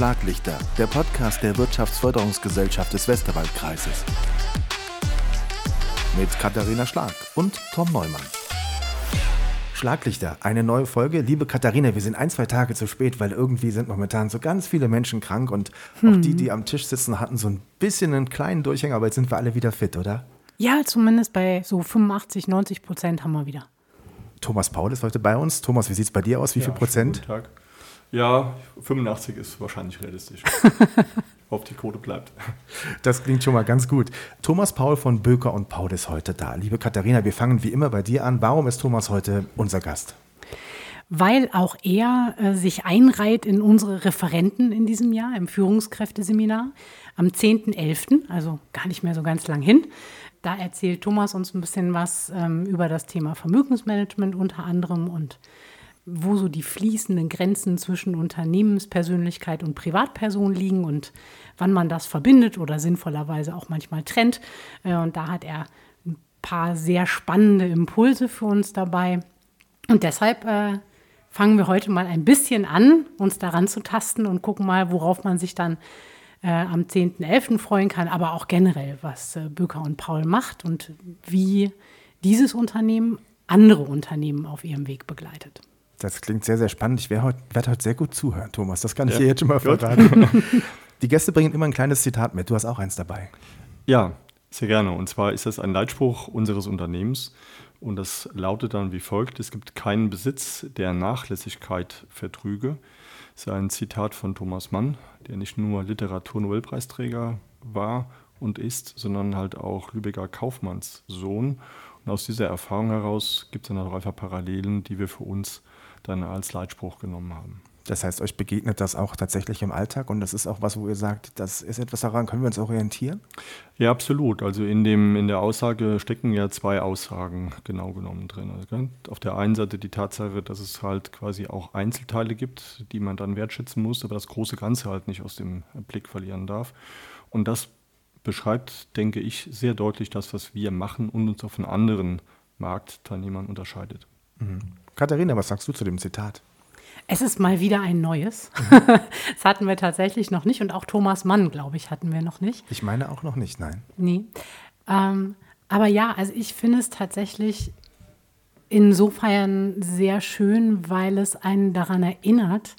Schlaglichter, der Podcast der Wirtschaftsförderungsgesellschaft des Westerwaldkreises. Mit Katharina Schlag und Tom Neumann. Schlaglichter, eine neue Folge. Liebe Katharina, wir sind ein, zwei Tage zu spät, weil irgendwie sind momentan so ganz viele Menschen krank und hm. auch die, die am Tisch sitzen, hatten so ein bisschen einen kleinen Durchhänger, aber jetzt sind wir alle wieder fit, oder? Ja, zumindest bei so 85, 90 Prozent haben wir wieder. Thomas Paul ist heute bei uns. Thomas, wie sieht es bei dir aus? Wie ja, viel Prozent? Guten Tag. Ja, 85 ist wahrscheinlich realistisch. Ob die Quote bleibt. Das klingt schon mal ganz gut. Thomas Paul von Böker und Paul ist heute da. Liebe Katharina, wir fangen wie immer bei dir an. Warum ist Thomas heute unser Gast? Weil auch er äh, sich einreiht in unsere Referenten in diesem Jahr im Führungskräfteseminar am 10.11., also gar nicht mehr so ganz lang hin. Da erzählt Thomas uns ein bisschen was ähm, über das Thema Vermögensmanagement unter anderem und wo so die fließenden Grenzen zwischen Unternehmenspersönlichkeit und Privatperson liegen und wann man das verbindet oder sinnvollerweise auch manchmal trennt. Äh, und da hat er ein paar sehr spannende Impulse für uns dabei. Und deshalb äh, fangen wir heute mal ein bisschen an, uns daran zu tasten und gucken mal, worauf man sich dann äh, am 10.11. freuen kann, aber auch generell, was äh, Böker und Paul macht und wie dieses Unternehmen andere Unternehmen auf ihrem Weg begleitet. Das klingt sehr, sehr spannend. Ich werde heute, werd heute sehr gut zuhören, Thomas. Das kann ich ja. dir jetzt schon mal verraten. Die Gäste bringen immer ein kleines Zitat mit. Du hast auch eins dabei. Ja, sehr gerne. Und zwar ist das ein Leitspruch unseres Unternehmens. Und das lautet dann wie folgt: Es gibt keinen Besitz, der Nachlässigkeit vertrüge. Das ist ein Zitat von Thomas Mann, der nicht nur Literatur-Nobelpreisträger war und ist, sondern halt auch Lübecker Kaufmannssohn. Und aus dieser Erfahrung heraus gibt es dann auch einfach Parallelen, die wir für uns dann als Leitspruch genommen haben. Das heißt, euch begegnet das auch tatsächlich im Alltag und das ist auch was, wo ihr sagt, das ist etwas daran, können wir uns orientieren? Ja, absolut. Also in, dem, in der Aussage stecken ja zwei Aussagen genau genommen drin. Also auf der einen Seite die Tatsache, dass es halt quasi auch Einzelteile gibt, die man dann wertschätzen muss, aber das große Ganze halt nicht aus dem Blick verlieren darf. Und das beschreibt, denke ich, sehr deutlich das, was wir machen und uns auch von anderen Marktteilnehmern unterscheidet. Mhm. Katharina, was sagst du zu dem Zitat? Es ist mal wieder ein neues. Mhm. das hatten wir tatsächlich noch nicht und auch Thomas Mann, glaube ich, hatten wir noch nicht. Ich meine auch noch nicht, nein. Nee. Ähm, aber ja, also ich finde es tatsächlich insofern sehr schön, weil es einen daran erinnert,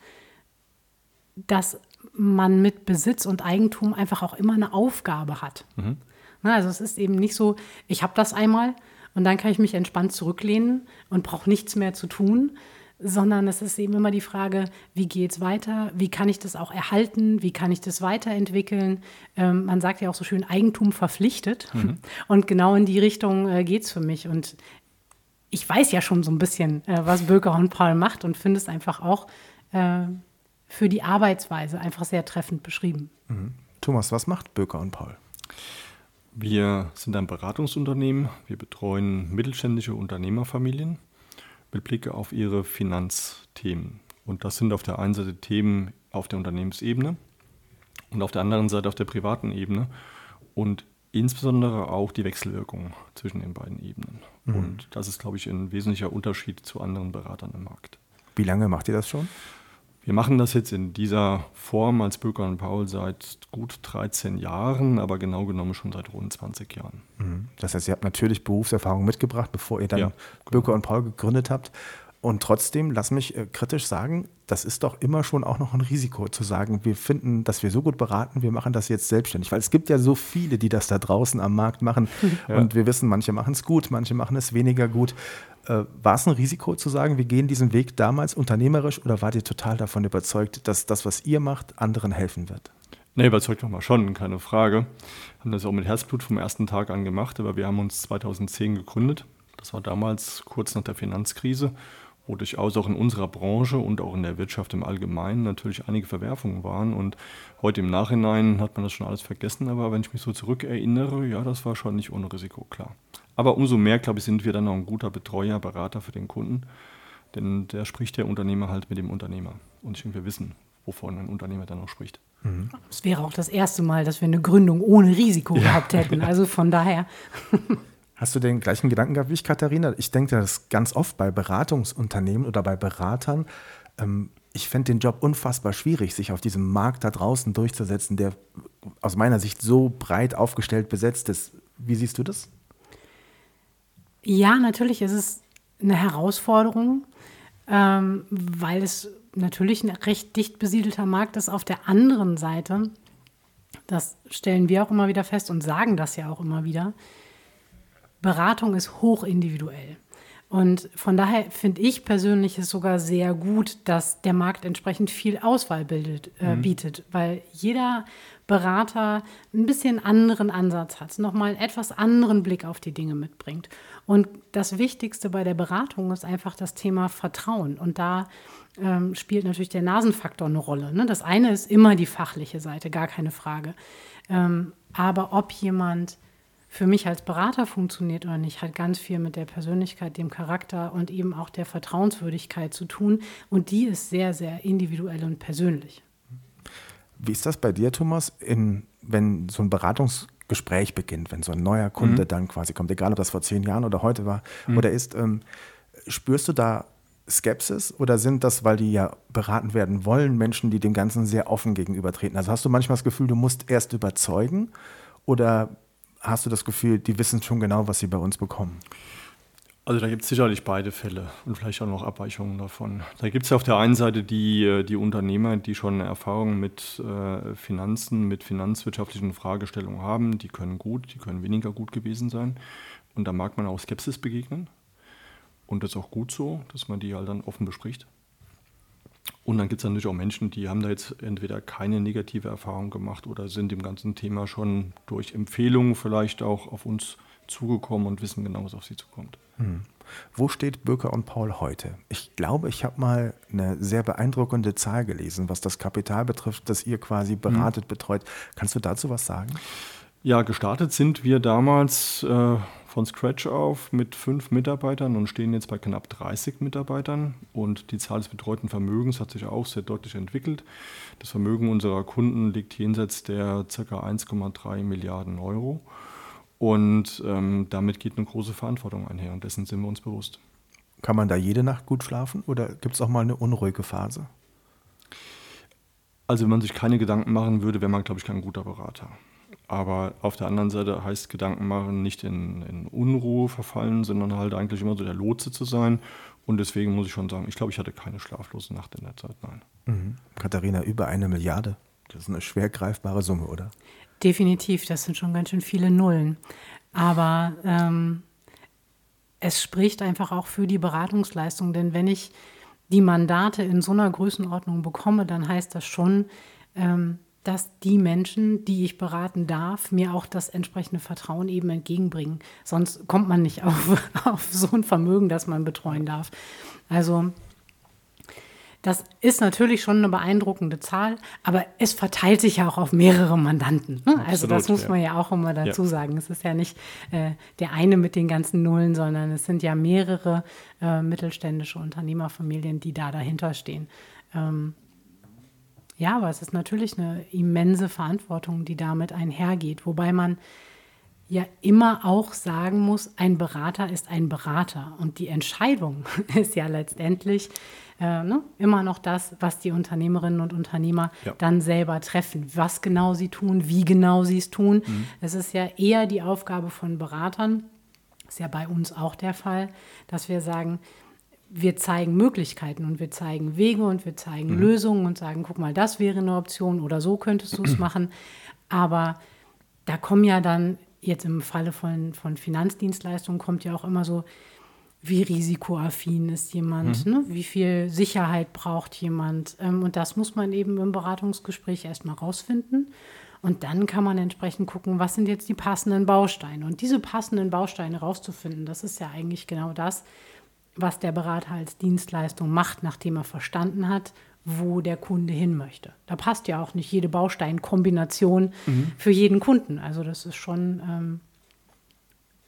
dass man mit Besitz und Eigentum einfach auch immer eine Aufgabe hat. Mhm. Na, also es ist eben nicht so, ich habe das einmal und dann kann ich mich entspannt zurücklehnen und brauche nichts mehr zu tun, sondern es ist eben immer die Frage, wie geht es weiter, wie kann ich das auch erhalten, wie kann ich das weiterentwickeln. Ähm, man sagt ja auch so schön, Eigentum verpflichtet. Mhm. Und genau in die Richtung äh, geht es für mich. Und ich weiß ja schon so ein bisschen, äh, was Böker und Paul macht und finde es einfach auch äh, für die Arbeitsweise einfach sehr treffend beschrieben. Mhm. Thomas, was macht Böker und Paul? Wir sind ein Beratungsunternehmen. Wir betreuen mittelständische Unternehmerfamilien mit Blick auf ihre Finanzthemen. Und das sind auf der einen Seite Themen auf der Unternehmensebene und auf der anderen Seite auf der privaten Ebene und insbesondere auch die Wechselwirkung zwischen den beiden Ebenen. Mhm. Und das ist, glaube ich, ein wesentlicher Unterschied zu anderen Beratern im Markt. Wie lange macht ihr das schon? Wir machen das jetzt in dieser Form als Böker und Paul seit gut 13 Jahren, aber genau genommen schon seit rund 20 Jahren. Mhm. Das heißt, ihr habt natürlich Berufserfahrung mitgebracht, bevor ihr dann ja, genau. Böker und Paul gegründet habt. Und trotzdem, lass mich äh, kritisch sagen, das ist doch immer schon auch noch ein Risiko zu sagen, wir finden, dass wir so gut beraten, wir machen das jetzt selbstständig. Weil es gibt ja so viele, die das da draußen am Markt machen. Ja. Und wir wissen, manche machen es gut, manche machen es weniger gut. Äh, war es ein Risiko zu sagen, wir gehen diesen Weg damals unternehmerisch oder wart ihr total davon überzeugt, dass das, was ihr macht, anderen helfen wird? Nee, überzeugt nochmal schon, keine Frage. Wir haben das auch mit Herzblut vom ersten Tag an gemacht, aber wir haben uns 2010 gegründet. Das war damals kurz nach der Finanzkrise, wo durchaus auch in unserer Branche und auch in der Wirtschaft im Allgemeinen natürlich einige Verwerfungen waren. Und heute im Nachhinein hat man das schon alles vergessen, aber wenn ich mich so zurückerinnere, ja, das war schon nicht ohne Risiko, klar. Aber umso mehr, glaube ich, sind wir dann auch ein guter Betreuer, Berater für den Kunden. Denn der spricht der Unternehmer halt mit dem Unternehmer. Und ich denke, wir wissen, wovon ein Unternehmer dann auch spricht. Mhm. Es wäre auch das erste Mal, dass wir eine Gründung ohne Risiko ja. gehabt hätten. Also von daher. Hast du den gleichen Gedanken gehabt wie ich, Katharina? Ich denke das ganz oft bei Beratungsunternehmen oder bei Beratern. Ähm, ich fände den Job unfassbar schwierig, sich auf diesem Markt da draußen durchzusetzen, der aus meiner Sicht so breit aufgestellt besetzt ist. Wie siehst du das? Ja, natürlich ist es eine Herausforderung, ähm, weil es natürlich ein recht dicht besiedelter Markt ist. Auf der anderen Seite, das stellen wir auch immer wieder fest und sagen das ja auch immer wieder, Beratung ist hochindividuell. Und von daher finde ich persönlich es sogar sehr gut, dass der Markt entsprechend viel Auswahl bildet, äh, mhm. bietet, weil jeder Berater ein bisschen anderen Ansatz hat, nochmal einen etwas anderen Blick auf die Dinge mitbringt. Und das Wichtigste bei der Beratung ist einfach das Thema Vertrauen. Und da ähm, spielt natürlich der Nasenfaktor eine Rolle. Ne? Das eine ist immer die fachliche Seite, gar keine Frage. Ähm, aber ob jemand für mich als Berater funktioniert oder nicht, hat ganz viel mit der Persönlichkeit, dem Charakter und eben auch der Vertrauenswürdigkeit zu tun. Und die ist sehr, sehr individuell und persönlich. Wie ist das bei dir, Thomas, in, wenn so ein Beratungsgespräch beginnt, wenn so ein neuer Kunde mhm. dann quasi kommt, egal ob das vor zehn Jahren oder heute war mhm. oder ist, ähm, spürst du da Skepsis oder sind das, weil die ja beraten werden wollen, Menschen, die dem Ganzen sehr offen gegenübertreten? Also hast du manchmal das Gefühl, du musst erst überzeugen oder hast du das Gefühl, die wissen schon genau, was sie bei uns bekommen? Also da gibt es sicherlich beide Fälle und vielleicht auch noch Abweichungen davon. Da gibt es auf der einen Seite die, äh, die Unternehmer, die schon Erfahrungen mit äh, Finanzen, mit finanzwirtschaftlichen Fragestellungen haben. Die können gut, die können weniger gut gewesen sein. Und da mag man auch Skepsis begegnen. Und das ist auch gut so, dass man die halt dann offen bespricht. Und dann gibt es natürlich auch Menschen, die haben da jetzt entweder keine negative Erfahrung gemacht oder sind dem ganzen Thema schon durch Empfehlungen vielleicht auch auf uns zugekommen und wissen genau, was auf sie zukommt. Hm. Wo steht Bürger und Paul heute? Ich glaube, ich habe mal eine sehr beeindruckende Zahl gelesen, was das Kapital betrifft, das ihr quasi hm. beratet, hm. betreut. Kannst du dazu was sagen? Ja, gestartet sind wir damals äh, von Scratch auf mit fünf Mitarbeitern und stehen jetzt bei knapp 30 Mitarbeitern. Und die Zahl des betreuten Vermögens hat sich auch sehr deutlich entwickelt. Das Vermögen unserer Kunden liegt jenseits der ca. 1,3 Milliarden Euro. Und ähm, damit geht eine große Verantwortung einher und dessen sind wir uns bewusst. Kann man da jede Nacht gut schlafen oder gibt es auch mal eine unruhige Phase? Also wenn man sich keine Gedanken machen würde, wäre man, glaube ich, kein guter Berater. Aber auf der anderen Seite heißt Gedanken machen nicht in, in, Unruhe verfallen, sondern halt eigentlich immer so der Lotse zu sein. Und deswegen muss ich schon sagen, ich glaube, ich hatte keine schlaflose Nacht in der Zeit, nein. Mhm. Katharina, über eine Milliarde. Das ist eine schwer greifbare Summe, oder? Definitiv, das sind schon ganz schön viele Nullen. Aber ähm, es spricht einfach auch für die Beratungsleistung, denn wenn ich die Mandate in so einer Größenordnung bekomme, dann heißt das schon, ähm, dass die Menschen, die ich beraten darf, mir auch das entsprechende Vertrauen eben entgegenbringen. Sonst kommt man nicht auf, auf so ein Vermögen, das man betreuen darf. Also das ist natürlich schon eine beeindruckende Zahl, aber es verteilt sich ja auch auf mehrere Mandanten. Ne? also das muss man ja auch immer dazu ja. sagen. Es ist ja nicht äh, der eine mit den ganzen Nullen, sondern es sind ja mehrere äh, mittelständische Unternehmerfamilien, die da dahinter stehen. Ähm, ja, aber es ist natürlich eine immense Verantwortung, die damit einhergeht, wobei man ja immer auch sagen muss, ein Berater ist ein Berater und die Entscheidung ist ja letztendlich äh, ne, immer noch das, was die Unternehmerinnen und Unternehmer ja. dann selber treffen. Was genau sie tun, wie genau sie es tun. Mhm. Es ist ja eher die Aufgabe von Beratern, ist ja bei uns auch der Fall, dass wir sagen, wir zeigen Möglichkeiten und wir zeigen Wege und wir zeigen mhm. Lösungen und sagen, guck mal, das wäre eine Option oder so könntest du es machen. Aber da kommen ja dann, jetzt im Falle von, von Finanzdienstleistungen, kommt ja auch immer so, wie risikoaffin ist jemand, mhm. ne? wie viel Sicherheit braucht jemand. Ähm, und das muss man eben im Beratungsgespräch erstmal rausfinden. Und dann kann man entsprechend gucken, was sind jetzt die passenden Bausteine. Und diese passenden Bausteine rauszufinden, das ist ja eigentlich genau das, was der Berater als Dienstleistung macht, nachdem er verstanden hat, wo der Kunde hin möchte. Da passt ja auch nicht jede Bausteinkombination mhm. für jeden Kunden. Also das ist schon ähm,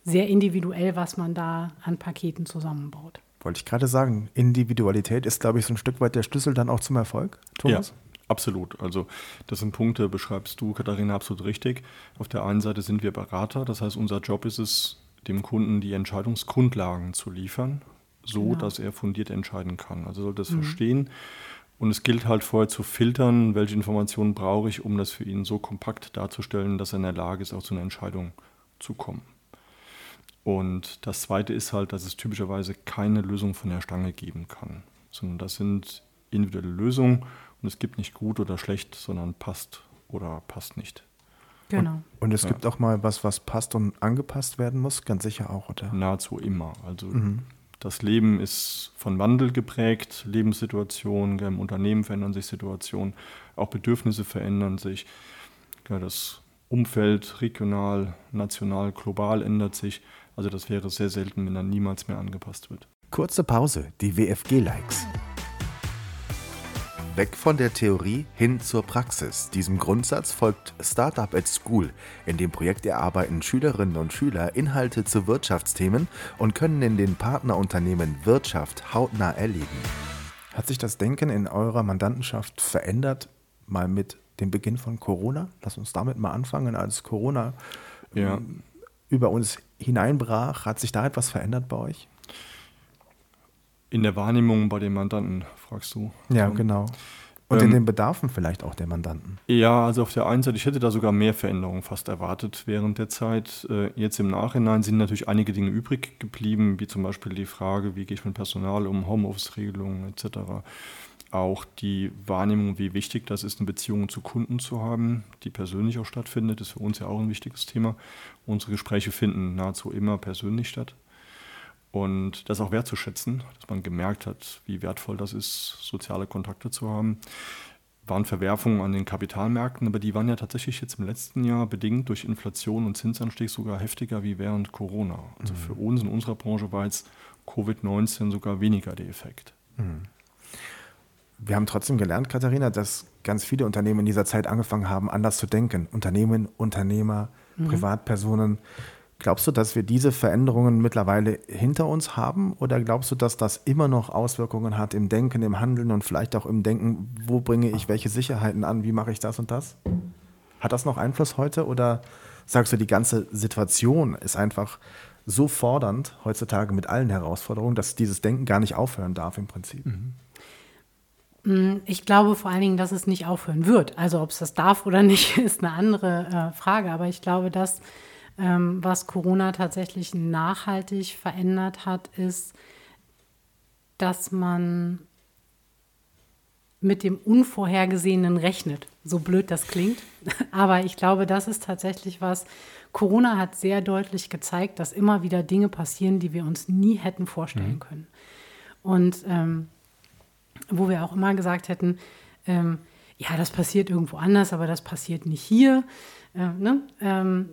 sehr individuell, was man da an Paketen zusammenbaut. Wollte ich gerade sagen, Individualität ist, glaube ich, so ein Stück weit der Schlüssel dann auch zum Erfolg, Thomas? Ja. Absolut. Also das sind Punkte, beschreibst du, Katharina, absolut richtig. Auf der einen Seite sind wir Berater, das heißt, unser Job ist es, dem Kunden die Entscheidungsgrundlagen zu liefern so, genau. dass er fundiert entscheiden kann. Also soll das mhm. verstehen Und es gilt halt vorher zu filtern, welche Informationen brauche ich, um das für ihn so kompakt darzustellen, dass er in der Lage ist, auch zu einer Entscheidung zu kommen. Und das Zweite ist halt, dass es typischerweise keine Lösung von der Stange geben kann, sondern das sind individuelle Lösungen und es gibt nicht gut oder schlecht, sondern passt oder passt nicht. Genau. Und, und es ja. gibt auch mal was, was passt und angepasst werden muss, ganz sicher auch, oder? Nahezu immer. Also mhm. Das Leben ist von Wandel geprägt, Lebenssituationen, im Unternehmen verändern sich Situationen, auch Bedürfnisse verändern sich. Das Umfeld regional, national, global ändert sich. Also das wäre sehr selten, wenn er niemals mehr angepasst wird. Kurze Pause, die WFG-Likes. Weg von der Theorie hin zur Praxis. Diesem Grundsatz folgt Startup at School. In dem Projekt erarbeiten Schülerinnen und Schüler Inhalte zu Wirtschaftsthemen und können in den Partnerunternehmen Wirtschaft hautnah erleben. Hat sich das Denken in eurer Mandantenschaft verändert, mal mit dem Beginn von Corona? Lass uns damit mal anfangen. Als Corona ja. Ähm, über uns hineinbrach, hat sich da etwas verändert bei euch? In der Wahrnehmung bei den Mandanten, fragst du. Ja, genau. Und ähm, in den Bedarfen vielleicht auch der Mandanten. Ja, also auf der einen Seite, ich hätte da sogar mehr Veränderungen fast erwartet während der Zeit. Äh, jetzt im Nachhinein sind natürlich einige Dinge übrig geblieben, wie zum Beispiel die Frage, wie gehe ich mit Personal um, Homeoffice-Regelungen etc. Auch die Wahrnehmung, wie wichtig das ist, eine Beziehung zu Kunden zu haben, die persönlich auch stattfindet, ist für uns ja auch ein wichtiges Thema. Unsere Gespräche finden nahezu immer persönlich statt. Und das auch wertzuschätzen, dass man gemerkt hat, wie wertvoll das ist, soziale Kontakte zu haben. Waren Verwerfungen an den Kapitalmärkten, aber die waren ja tatsächlich jetzt im letzten Jahr bedingt durch Inflation und Zinsanstieg sogar heftiger wie während Corona. Also mhm. für uns in unserer Branche war jetzt Covid-19 sogar weniger der Effekt. Mhm. Wir haben trotzdem gelernt, Katharina, dass ganz viele Unternehmen in dieser Zeit angefangen haben, anders zu denken. Unternehmen, Unternehmer, mhm. Privatpersonen. Glaubst du, dass wir diese Veränderungen mittlerweile hinter uns haben oder glaubst du, dass das immer noch Auswirkungen hat im Denken, im Handeln und vielleicht auch im Denken, wo bringe ich welche Sicherheiten an, wie mache ich das und das? Hat das noch Einfluss heute oder sagst du, die ganze Situation ist einfach so fordernd heutzutage mit allen Herausforderungen, dass dieses Denken gar nicht aufhören darf im Prinzip? Mhm. Mm, ich glaube vor allen Dingen, dass es nicht aufhören wird. Also ob es das darf oder nicht, ist eine andere äh, Frage. Aber ich glaube, dass ähm, was Corona tatsächlich nachhaltig verändert hat, ist, dass man mit dem Unvorhergesehenen rechnet. So blöd das klingt. Aber ich glaube, das ist tatsächlich was. Corona hat sehr deutlich gezeigt, dass immer wieder Dinge passieren, die wir uns nie hätten vorstellen mhm. können. Und ähm, wo wir auch immer gesagt hätten, ähm, ja, das passiert irgendwo anders, aber das passiert nicht hier. Äh, ne? ähm,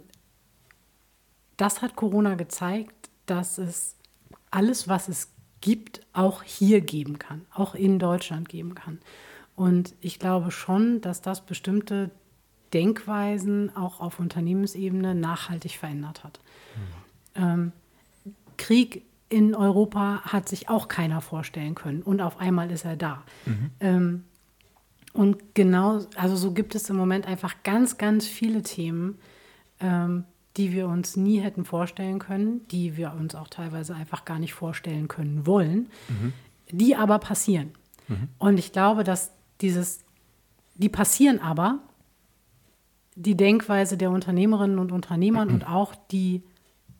das hat Corona gezeigt, dass es alles, was es gibt, auch hier geben kann, auch in Deutschland geben kann. Und ich glaube schon, dass das bestimmte Denkweisen auch auf Unternehmensebene nachhaltig verändert hat. Mhm. Ähm, Krieg in Europa hat sich auch keiner vorstellen können und auf einmal ist er da. Mhm. Ähm, und genau, also so gibt es im Moment einfach ganz, ganz viele Themen, ähm, die wir uns nie hätten vorstellen können, die wir uns auch teilweise einfach gar nicht vorstellen können wollen, mhm. die aber passieren. Mhm. Und ich glaube, dass dieses, die passieren aber, die Denkweise der Unternehmerinnen und Unternehmern mhm. und auch die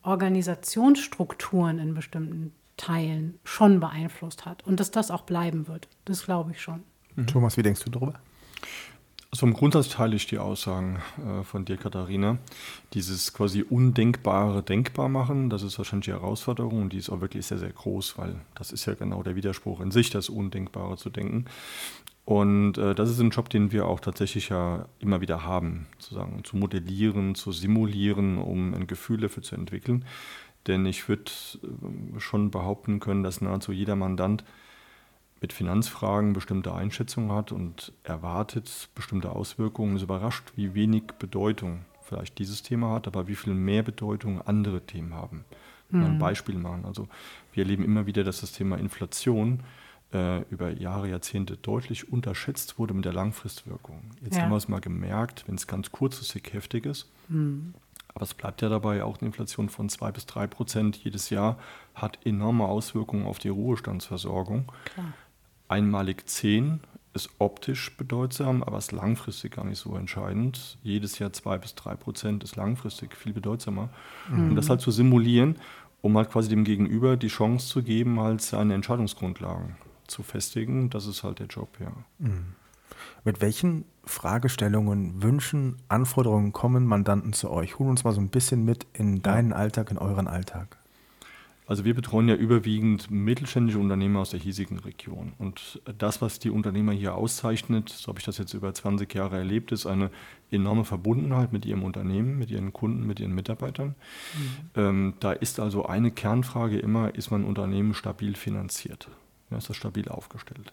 Organisationsstrukturen in bestimmten Teilen schon beeinflusst hat und dass das auch bleiben wird. Das glaube ich schon. Thomas, wie denkst du darüber? Also im Grundsatz teile ich die Aussagen äh, von dir, Katharina. Dieses quasi Undenkbare denkbar machen, das ist wahrscheinlich die Herausforderung und die ist auch wirklich sehr, sehr groß, weil das ist ja genau der Widerspruch in sich, das Undenkbare zu denken. Und äh, das ist ein Job, den wir auch tatsächlich ja immer wieder haben, sozusagen zu modellieren, zu simulieren, um ein Gefühl dafür zu entwickeln. Denn ich würde äh, schon behaupten können, dass nahezu jeder Mandant mit Finanzfragen bestimmte Einschätzungen hat und erwartet bestimmte Auswirkungen, ist überrascht, wie wenig Bedeutung vielleicht dieses Thema hat, aber wie viel mehr Bedeutung andere Themen haben. Mhm. Ein Beispiel machen. Also wir erleben immer wieder, dass das Thema Inflation äh, über Jahre, Jahrzehnte deutlich unterschätzt wurde mit der Langfristwirkung. Jetzt ja. haben wir es mal gemerkt, wenn es ganz kurzfristig heftig ist. Mhm. Aber es bleibt ja dabei, auch eine Inflation von zwei bis drei Prozent jedes Jahr hat enorme Auswirkungen auf die Ruhestandsversorgung. Klar einmalig 10 ist optisch bedeutsam, aber ist langfristig gar nicht so entscheidend. Jedes Jahr zwei bis drei Prozent ist langfristig viel bedeutsamer. Mhm. Und das halt zu simulieren, um halt quasi dem Gegenüber die Chance zu geben, halt seine Entscheidungsgrundlagen zu festigen, das ist halt der Job, ja. Mhm. Mit welchen Fragestellungen, Wünschen, Anforderungen kommen Mandanten zu euch? Hol uns mal so ein bisschen mit in deinen Alltag, in euren Alltag. Also wir betreuen ja überwiegend mittelständische Unternehmer aus der hiesigen Region. Und das, was die Unternehmer hier auszeichnet, so habe ich das jetzt über 20 Jahre erlebt, ist eine enorme Verbundenheit mit ihrem Unternehmen, mit ihren Kunden, mit ihren Mitarbeitern. Mhm. Ähm, da ist also eine Kernfrage immer, ist mein Unternehmen stabil finanziert? Ja, ist das stabil aufgestellt?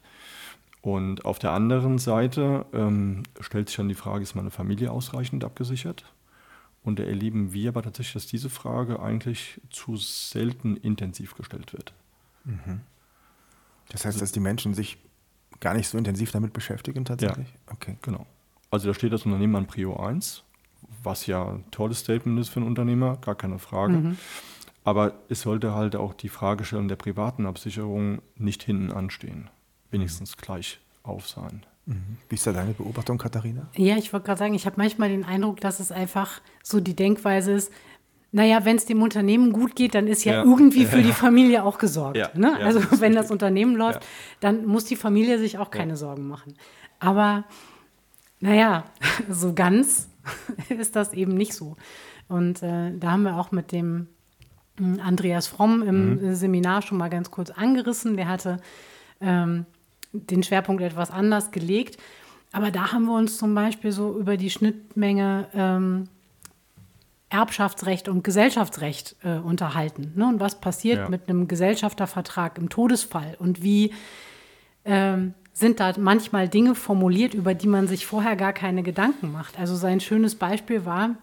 Und auf der anderen Seite ähm, stellt sich dann die Frage, ist meine Familie ausreichend abgesichert? Und da erleben wir aber tatsächlich, dass diese Frage eigentlich zu selten intensiv gestellt wird. Mhm. Das heißt, also, dass die Menschen sich gar nicht so intensiv damit beschäftigen tatsächlich? Ja, okay. Genau. Also da steht das Unternehmen an Prio 1, was ja ein tolles Statement ist für einen Unternehmer, gar keine Frage. Mhm. Aber es sollte halt auch die Fragestellung der privaten Absicherung nicht hinten anstehen. Wenigstens gleich auf sein. Wie ist da deine Beobachtung, Katharina? Ja, ich wollte gerade sagen, ich habe manchmal den Eindruck, dass es einfach so die Denkweise ist, naja, wenn es dem Unternehmen gut geht, dann ist ja, ja. irgendwie für die Familie auch gesorgt. Ja. Ne? also wenn richtig. das Unternehmen läuft, dann muss die Familie sich auch keine Sorgen machen. Aber naja, so ganz ist das eben nicht so. Und äh, da haben wir auch mit dem hm, Andreas Fromm im mhm. Seminar schon mal ganz kurz angerissen. Der hatte ähm, den Schwerpunkt etwas anders gelegt. Aber da haben wir uns zum Beispiel so über die Schnittmenge ähm, Erbschaftsrecht und Gesellschaftsrecht äh, unterhalten. Ne? Und was passiert ja. mit einem Gesellschaftervertrag im Todesfall und wie ähm, sind da manchmal Dinge formuliert, über die man sich vorher gar keine Gedanken macht. Also sein schönes Beispiel war,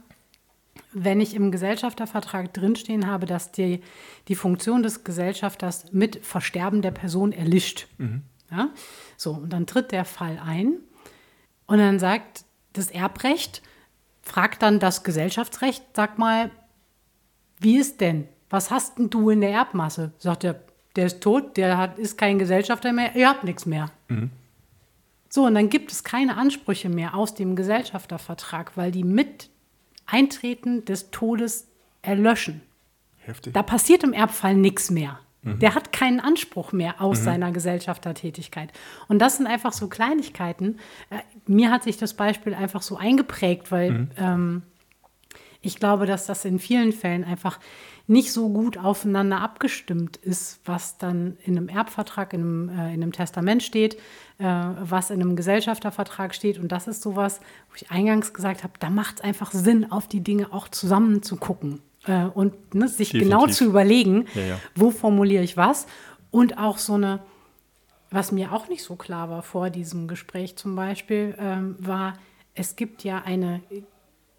wenn ich im Gesellschaftervertrag drinstehen habe, dass die, die Funktion des Gesellschafters mit Versterben der Person erlischt. Mhm. Ja? So, und dann tritt der Fall ein und dann sagt das Erbrecht, fragt dann das Gesellschaftsrecht, sag mal, wie ist denn? Was hast denn du in der Erbmasse? Sagt er, der ist tot, der hat, ist kein Gesellschafter mehr, ihr habt nichts mehr. Mhm. So, und dann gibt es keine Ansprüche mehr aus dem Gesellschaftervertrag, weil die mit Eintreten des Todes erlöschen. Heftig. Da passiert im Erbfall nichts mehr. Mhm. Der hat keinen Anspruch mehr aus mhm. seiner Gesellschaftertätigkeit. Und das sind einfach so Kleinigkeiten. Äh, mir hat sich das Beispiel einfach so eingeprägt, weil mhm. ähm, ich glaube, dass das in vielen Fällen einfach nicht so gut aufeinander abgestimmt ist, was dann in einem Erbvertrag, in einem, äh, in einem Testament steht, äh, was in einem Gesellschaftervertrag steht. Und das ist sowas, wo ich eingangs gesagt habe, da macht es einfach Sinn, auf die Dinge auch zusammen zu gucken äh, und ne, sich Definitiv. genau zu überlegen, ja, ja. wo formuliere ich was. Und auch so eine, was mir auch nicht so klar war vor diesem Gespräch zum Beispiel, ähm, war, es gibt ja eine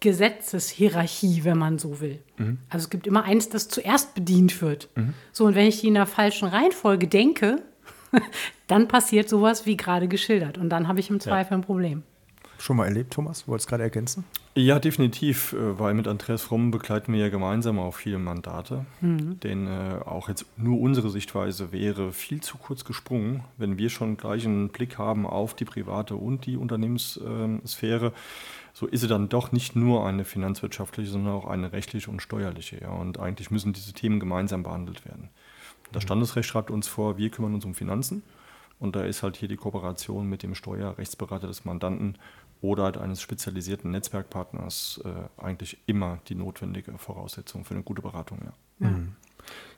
Gesetzeshierarchie, wenn man so will. Mhm. Also es gibt immer eins, das zuerst bedient wird. Mhm. So, und wenn ich die in der falschen Reihenfolge denke, dann passiert sowas wie gerade geschildert. Und dann habe ich im Zweifel ja. ein Problem schon mal erlebt, Thomas? Wolltest du gerade ergänzen? Ja, definitiv, äh, weil mit Andreas Fromm begleiten wir ja gemeinsam auch viele Mandate. Mhm. Denn äh, auch jetzt nur unsere Sichtweise wäre viel zu kurz gesprungen, wenn wir schon gleich einen Blick haben auf die private und die Unternehmenssphäre. So ist sie dann doch nicht nur eine finanzwirtschaftliche, sondern auch eine rechtliche und steuerliche. Ja. Und eigentlich müssen diese Themen gemeinsam behandelt werden. Das mhm. Standesrecht schreibt uns vor, wir kümmern uns um Finanzen. Und da ist halt hier die Kooperation mit dem Steuerrechtsberater des Mandanten oder halt eines spezialisierten Netzwerkpartners äh, eigentlich immer die notwendige Voraussetzung für eine gute Beratung. Ja. Mhm.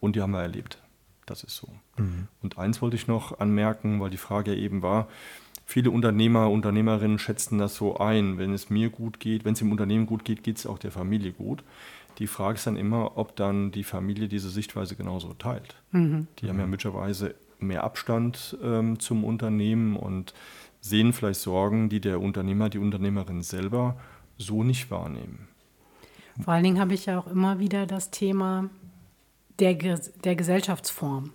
Und die haben wir erlebt. Das ist so. Mhm. Und eins wollte ich noch anmerken, weil die Frage ja eben war, viele Unternehmer, Unternehmerinnen schätzen das so ein, wenn es mir gut geht, wenn es im Unternehmen gut geht, geht es auch der Familie gut. Die Frage ist dann immer, ob dann die Familie diese Sichtweise genauso teilt. Mhm. Die haben ja möglicherweise mehr Abstand ähm, zum Unternehmen und sehen vielleicht Sorgen, die der Unternehmer, die Unternehmerin selber so nicht wahrnehmen. Vor allen Dingen habe ich ja auch immer wieder das Thema der, der Gesellschaftsform.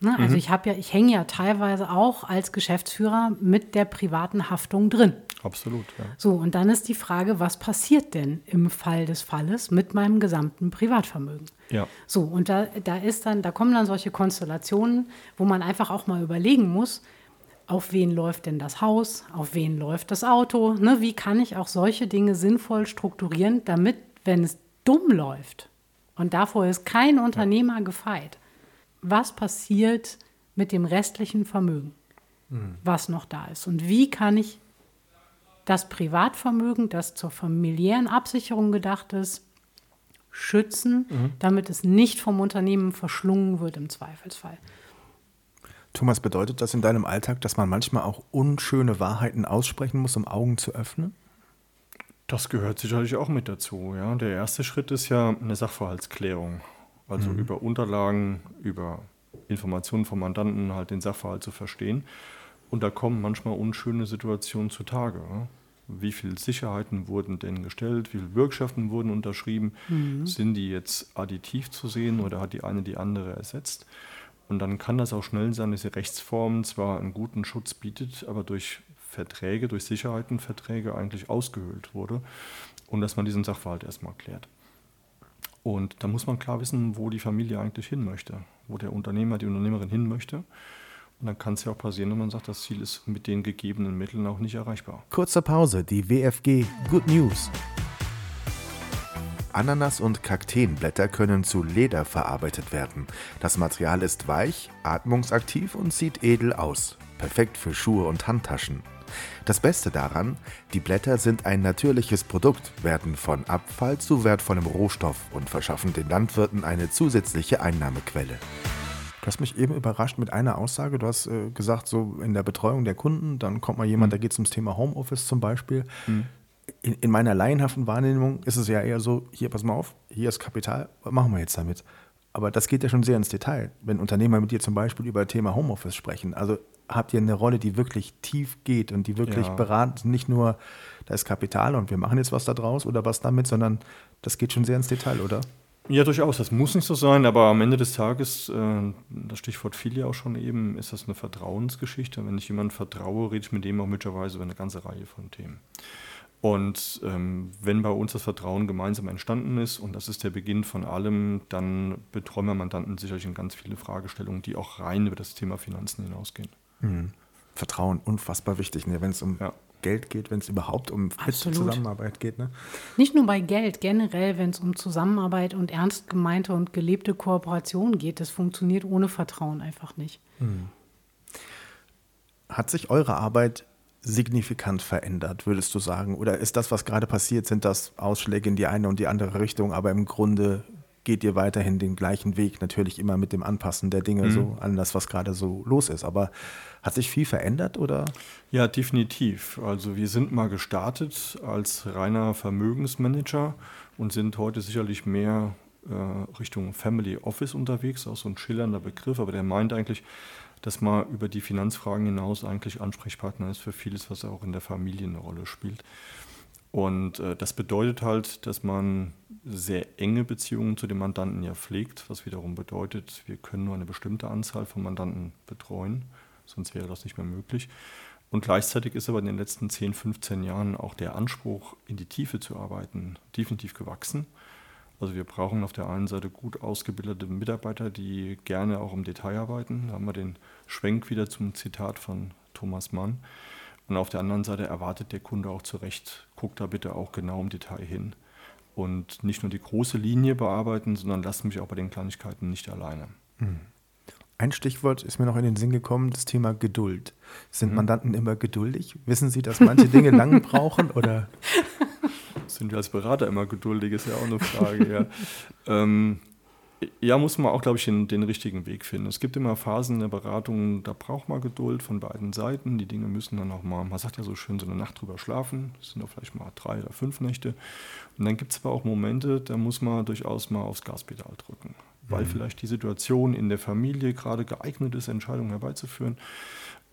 Ne? Also mhm. ich habe ja, ich hänge ja teilweise auch als Geschäftsführer mit der privaten Haftung drin. Absolut, ja. So, und dann ist die Frage, was passiert denn im Fall des Falles mit meinem gesamten Privatvermögen? Ja. So, und da, da ist dann, da kommen dann solche Konstellationen, wo man einfach auch mal überlegen muss, auf wen läuft denn das Haus, auf wen läuft das Auto, ne? wie kann ich auch solche Dinge sinnvoll strukturieren, damit, wenn es dumm läuft, und davor ist kein Unternehmer gefeit, was passiert mit dem restlichen Vermögen, mhm. was noch da ist und wie kann ich das Privatvermögen, das zur familiären Absicherung gedacht ist, schützen, mhm. damit es nicht vom Unternehmen verschlungen wird im Zweifelsfall. Thomas, bedeutet das in deinem Alltag, dass man manchmal auch unschöne Wahrheiten aussprechen muss, um Augen zu öffnen? Das gehört sicherlich auch mit dazu. Ja. Der erste Schritt ist ja eine Sachverhaltsklärung. Also mhm. über Unterlagen, über Informationen vom Mandanten halt den Sachverhalt zu verstehen. Und da kommen manchmal unschöne Situationen zutage. Wie viele Sicherheiten wurden denn gestellt? Wie viele Bürgschaften wurden unterschrieben? Mhm. Sind die jetzt additiv zu sehen oder hat die eine die andere ersetzt? Und dann kann das auch schnell sein, dass die Rechtsform zwar einen guten Schutz bietet, aber durch Verträge, durch Sicherheitenverträge eigentlich ausgehöhlt wurde und dass man diesen Sachverhalt erstmal klärt. Und da muss man klar wissen, wo die Familie eigentlich hin möchte, wo der Unternehmer, die Unternehmerin hin möchte. Und dann kann es ja auch passieren, wenn man sagt, das Ziel ist mit den gegebenen Mitteln auch nicht erreichbar. Kurze Pause, die WFG Good News. Ananas- und Kakteenblätter können zu Leder verarbeitet werden. Das Material ist weich, atmungsaktiv und sieht edel aus. Perfekt für Schuhe und Handtaschen. Das Beste daran, die Blätter sind ein natürliches Produkt, werden von Abfall zu wertvollem Rohstoff und verschaffen den Landwirten eine zusätzliche Einnahmequelle. Du hast mich eben überrascht mit einer Aussage. Du hast äh, gesagt, so in der Betreuung der Kunden, dann kommt mal jemand, mhm. da geht es ums Thema Homeoffice zum Beispiel. Mhm. In, in, meiner laienhaften Wahrnehmung ist es ja eher so, hier, pass mal auf, hier ist Kapital, was machen wir jetzt damit? Aber das geht ja schon sehr ins Detail, wenn Unternehmer mit dir zum Beispiel über das Thema Homeoffice sprechen. Also habt ihr eine Rolle, die wirklich tief geht und die wirklich ja. beraten, nicht nur, da ist Kapital und wir machen jetzt was da draus oder was damit, sondern das geht schon sehr ins Detail, oder? Ja, durchaus. Das muss nicht so sein, aber am Ende des Tages, äh, das Stichwort fiel ja auch schon eben, ist das eine Vertrauensgeschichte. Wenn ich jemandem vertraue, rede ich mit dem auch möglicherweise über eine ganze Reihe von Themen. Und ähm, wenn bei uns das Vertrauen gemeinsam entstanden ist, und das ist der Beginn von allem, dann betreuen wir Mandanten sicherlich in ganz viele Fragestellungen, die auch rein über das Thema Finanzen hinausgehen. Mhm. Vertrauen, unfassbar wichtig, ne? wenn es um ja. Geld geht, wenn es überhaupt um Zusammenarbeit geht. Ne? Nicht nur bei Geld, generell, wenn es um Zusammenarbeit und ernst gemeinte und gelebte Kooperation geht, das funktioniert ohne Vertrauen einfach nicht. Mhm. Hat sich eure Arbeit signifikant verändert, würdest du sagen? Oder ist das, was gerade passiert, sind das Ausschläge in die eine und die andere Richtung, aber im Grunde geht ihr weiterhin den gleichen Weg, natürlich immer mit dem Anpassen der Dinge mhm. so an das, was gerade so los ist. Aber hat sich viel verändert oder? Ja, definitiv. Also wir sind mal gestartet als reiner Vermögensmanager und sind heute sicherlich mehr äh, Richtung Family Office unterwegs, auch so ein schillernder Begriff, aber der meint eigentlich, dass man über die Finanzfragen hinaus eigentlich Ansprechpartner ist für vieles, was auch in der Familie eine Rolle spielt. Und äh, das bedeutet halt, dass man sehr enge Beziehungen zu den Mandanten ja pflegt, was wiederum bedeutet, wir können nur eine bestimmte Anzahl von Mandanten betreuen, sonst wäre das nicht mehr möglich. Und gleichzeitig ist aber in den letzten 10, 15 Jahren auch der Anspruch, in die Tiefe zu arbeiten, definitiv gewachsen. Also wir brauchen auf der einen Seite gut ausgebildete Mitarbeiter, die gerne auch im Detail arbeiten. Da haben wir den Schwenk wieder zum Zitat von Thomas Mann. Und auf der anderen Seite erwartet der Kunde auch zu Recht, guckt da bitte auch genau im Detail hin. Und nicht nur die große Linie bearbeiten, sondern lasst mich auch bei den Kleinigkeiten nicht alleine. Hm. Ein Stichwort ist mir noch in den Sinn gekommen, das Thema Geduld. Sind mhm. Mandanten immer geduldig? Wissen Sie, dass manche Dinge lange brauchen oder? Sind wir als Berater immer geduldig, ist ja auch eine Frage, ja. ähm, ja, muss man auch, glaube ich, den, den, richtigen Weg finden. Es gibt immer Phasen der Beratung, da braucht man Geduld von beiden Seiten. Die Dinge müssen dann auch mal, man sagt ja so schön, so eine Nacht drüber schlafen. Das sind auch vielleicht mal drei oder fünf Nächte. Und dann gibt es aber auch Momente, da muss man durchaus mal aufs Gaspedal drücken, weil mhm. vielleicht die Situation in der Familie gerade geeignet ist, Entscheidungen herbeizuführen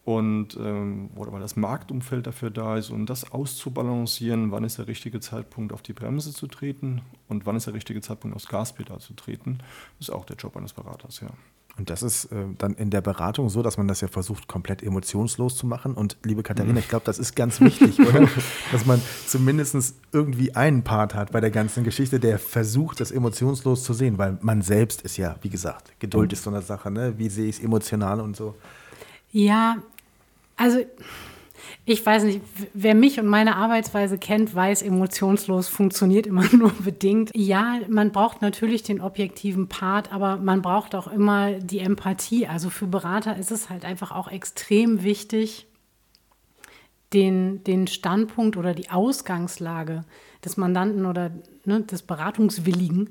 und ähm, oder weil das Marktumfeld dafür da ist und das auszubalancieren, wann ist der richtige Zeitpunkt auf die Bremse zu treten und wann ist der richtige Zeitpunkt aufs Gaspedal zu treten, ist auch der Job eines Beraters, ja. Und das ist äh, dann in der Beratung so, dass man das ja versucht, komplett emotionslos zu machen. Und liebe Katharina, ich glaube, das ist ganz wichtig, oder? Dass man zumindest irgendwie einen Part hat bei der ganzen Geschichte, der versucht, das emotionslos zu sehen, weil man selbst ist ja, wie gesagt, Geduld ist so eine Sache, ne? Wie sehe ich es emotional und so. Ja, Also ich weiß nicht, wer mich und meine Arbeitsweise kennt, weiß, emotionslos funktioniert immer nur bedingt. Ja, man braucht natürlich den objektiven Part, aber man braucht auch immer die Empathie. Also für Berater ist es halt einfach auch extrem wichtig, den, den Standpunkt oder die Ausgangslage des Mandanten oder ne, des Beratungswilligen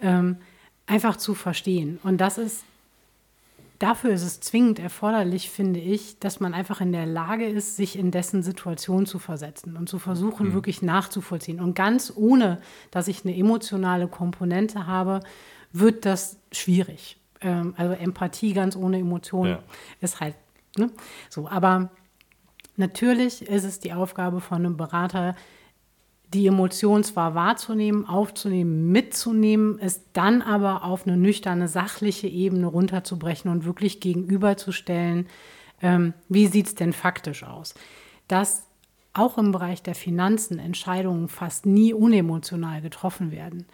ähm, einfach zu verstehen. Und das ist dafür ist es zwingend erforderlich, finde ich, dass man einfach in der Lage ist, sich in dessen Situation zu versetzen und zu versuchen, mhm. wirklich nachzuvollziehen. Und ganz ohne, dass ich eine emotionale Komponente habe, wird das schwierig. Ähm, also Empathie ganz ohne Emotionen ja. ist halt ne? so. Aber natürlich ist es die Aufgabe von einem Berater, die Emotion zwar wahrzunehmen, aufzunehmen, mitzunehmen, es dann aber auf eine nüchterne, sachliche Ebene runterzubrechen und wirklich gegenüberzustellen, ähm, wie sieht es denn faktisch aus. Dass auch im Bereich der Finanzen Entscheidungen fast nie unemotional getroffen werden.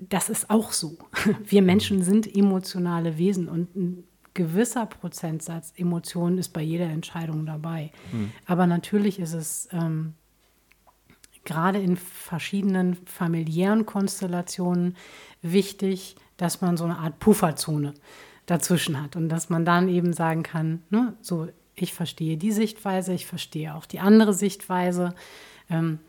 Das ist auch so. Wir Menschen sind emotionale Wesen und ein gewisser Prozentsatz Emotionen ist bei jeder Entscheidung dabei. Mhm. Aber natürlich ist es ähm, gerade in verschiedenen familiären Konstellationen wichtig, dass man so eine Art Pufferzone dazwischen hat und dass man dann eben sagen kann, ne, so ich verstehe die Sichtweise, ich verstehe auch die andere Sichtweise. Ähm,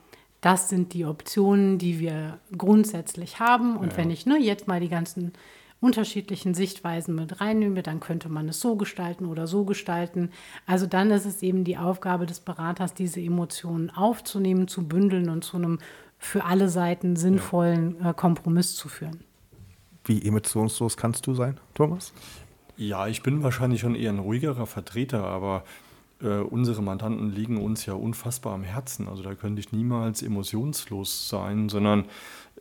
das sind die Optionen, die wir grundsätzlich haben. Und ja. wenn ich ne, jetzt mal die ganzen unterschiedlichen Sichtweisen mit reinnehme, dann könnte man es so gestalten oder so gestalten. Also dann ist es eben die Aufgabe des Beraters, diese Emotionen aufzunehmen, zu bündeln und zu einem für alle Seiten sinnvollen ja. Äh, Kompromiss zu führen. Wie emotionslos kannst du sein, Thomas? Ja, ich bin wahrscheinlich schon eher ein ruhigerer Vertreter, aber äh, unsere Mandanten liegen uns ja unfassbar am Herzen. Also da könnte ich niemals emotionslos sein, sondern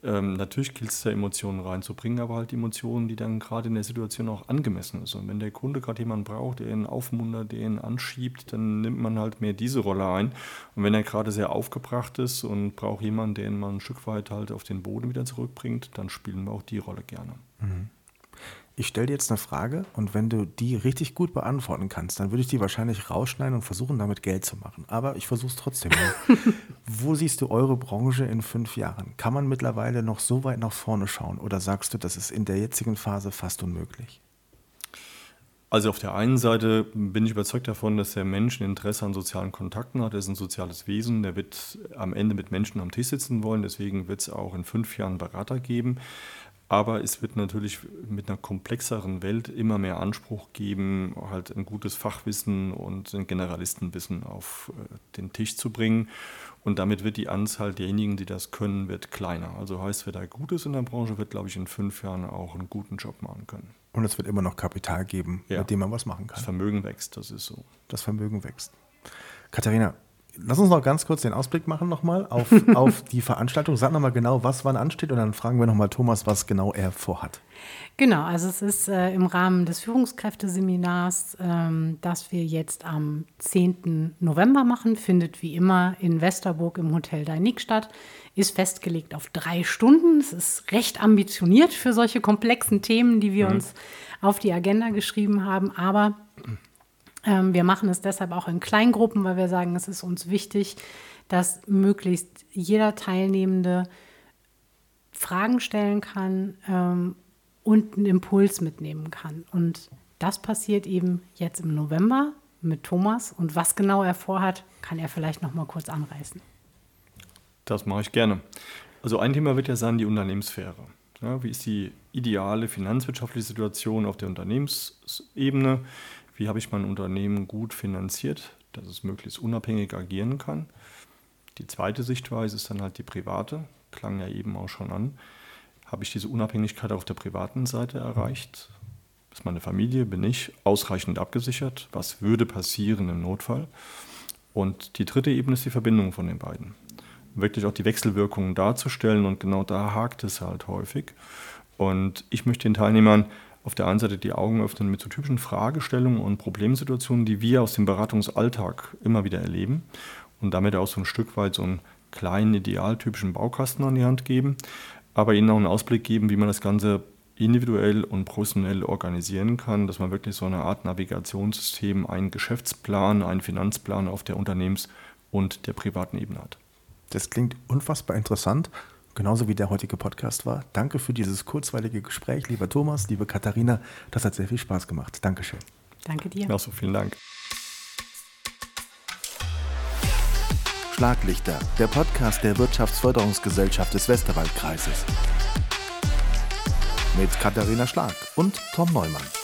ähm, natürlich gilt es da Emotionen reinzubringen, aber halt Emotionen, die dann gerade in der Situation auch angemessen ist. Und wenn der Kunde gerade jemanden braucht, der ihn aufmuntert, der ihn anschiebt, dann nimmt man halt mehr diese Rolle ein. Und wenn er gerade sehr aufgebracht ist und braucht jemanden, der ihn mal ein Stück weit halt auf den Boden wieder zurückbringt, dann spielen wir auch die Rolle gerne. Mhm ich stelle dir jetzt eine Frage und wenn du die richtig gut beantworten kannst, dann würde ich die wahrscheinlich rausschneiden und versuchen, damit Geld zu machen. Aber ich versuche es trotzdem mal. Wo siehst du eure Branche in fünf Jahren? Kann man mittlerweile noch so weit nach vorne schauen oder sagst du, das ist in der jetzigen Phase fast unmöglich? Also auf der einen Seite bin ich überzeugt davon, dass der Mensch ein Interesse an sozialen Kontakten hat. Er ist ein soziales Wesen. Der wird am Ende mit Menschen am Tisch sitzen wollen. Deswegen wird es auch in fünf Jahren Berater geben. Aber es wird natürlich mit einer komplexeren Welt immer mehr Anspruch geben, halt ein gutes Fachwissen und ein Generalistenwissen auf äh, den Tisch zu bringen. Und damit wird die Anzahl derjenigen, die das können, wird kleiner. Also heißt, wer da gut ist in der Branche, wird, glaube ich, in fünf Jahren auch einen guten Job machen können. Und es wird immer noch Kapital geben, ja. mit dem man was machen kann. Das Vermögen wächst, das ist so. Das Vermögen wächst. Katharina, Lass uns noch ganz kurz den Ausblick machen nochmal auf, auf die Veranstaltung. Sag nochmal genau, was wann ansteht und dann fragen wir nochmal Thomas, was genau er vorhat. Genau, also es ist äh, im Rahmen des Führungskräfteseminars, ähm, das wir jetzt am 10. November machen, findet wie immer in Westerburg im Hotel Deinig statt, ist festgelegt auf drei Stunden. Es ist recht ambitioniert für solche komplexen Themen, die wir mhm. uns auf die Agenda geschrieben haben, aber wir machen es deshalb auch in Kleingruppen, weil wir sagen, es ist uns wichtig, dass möglichst jeder Teilnehmende Fragen stellen kann ähm, und einen Impuls mitnehmen kann. Und das passiert eben jetzt im November mit Thomas. Und was genau er vorhat, kann er vielleicht noch mal kurz anreißen. Das mache ich gerne. Also ein Thema wird ja sein die Unternehmenssphäre. Ja, wie ist die ideale finanzwirtschaftliche Situation auf der Unternehmensebene? Wie habe ich mein Unternehmen gut finanziert, dass es möglichst unabhängig agieren kann. Die zweite Sichtweise ist dann halt die private, klang ja eben auch schon an. Habe ich diese Unabhängigkeit auf der privaten Seite erreicht? Ist meine Familie, bin ich ausreichend abgesichert? Was würde passieren im Notfall? Und die dritte Ebene ist die Verbindung von den beiden. Wirklich auch die Wechselwirkungen darzustellen und genau da hakt es halt häufig. Und ich möchte den Teilnehmern auf der einen Seite die Augen öffnen mit so typischen Fragestellungen und Problemsituationen, die wir aus dem Beratungsalltag immer wieder erleben und damit auch so ein Stück weit so einen kleinen idealtypischen Baukasten an die Hand geben, aber ihnen auch einen Ausblick geben, wie man das Ganze individuell und professionell organisieren kann, dass man wirklich so eine Art Navigationssystem, einen Geschäftsplan, einen Finanzplan auf der Unternehmens- und der privaten Ebene hat. Das klingt unfassbar interessant, genauso wie der heutige Podcast war. Danke für dieses kurzweilige Gespräch, lieber Thomas, liebe Katharina. Das hat sehr viel Spaß gemacht. Dankeschön. Danke dir. Ach so, vielen Dank. Schlaglichter, der Podcast der Wirtschaftsförderungsgesellschaft des Westerwaldkreises. Mit Katharina Schlag und Tom Neumann.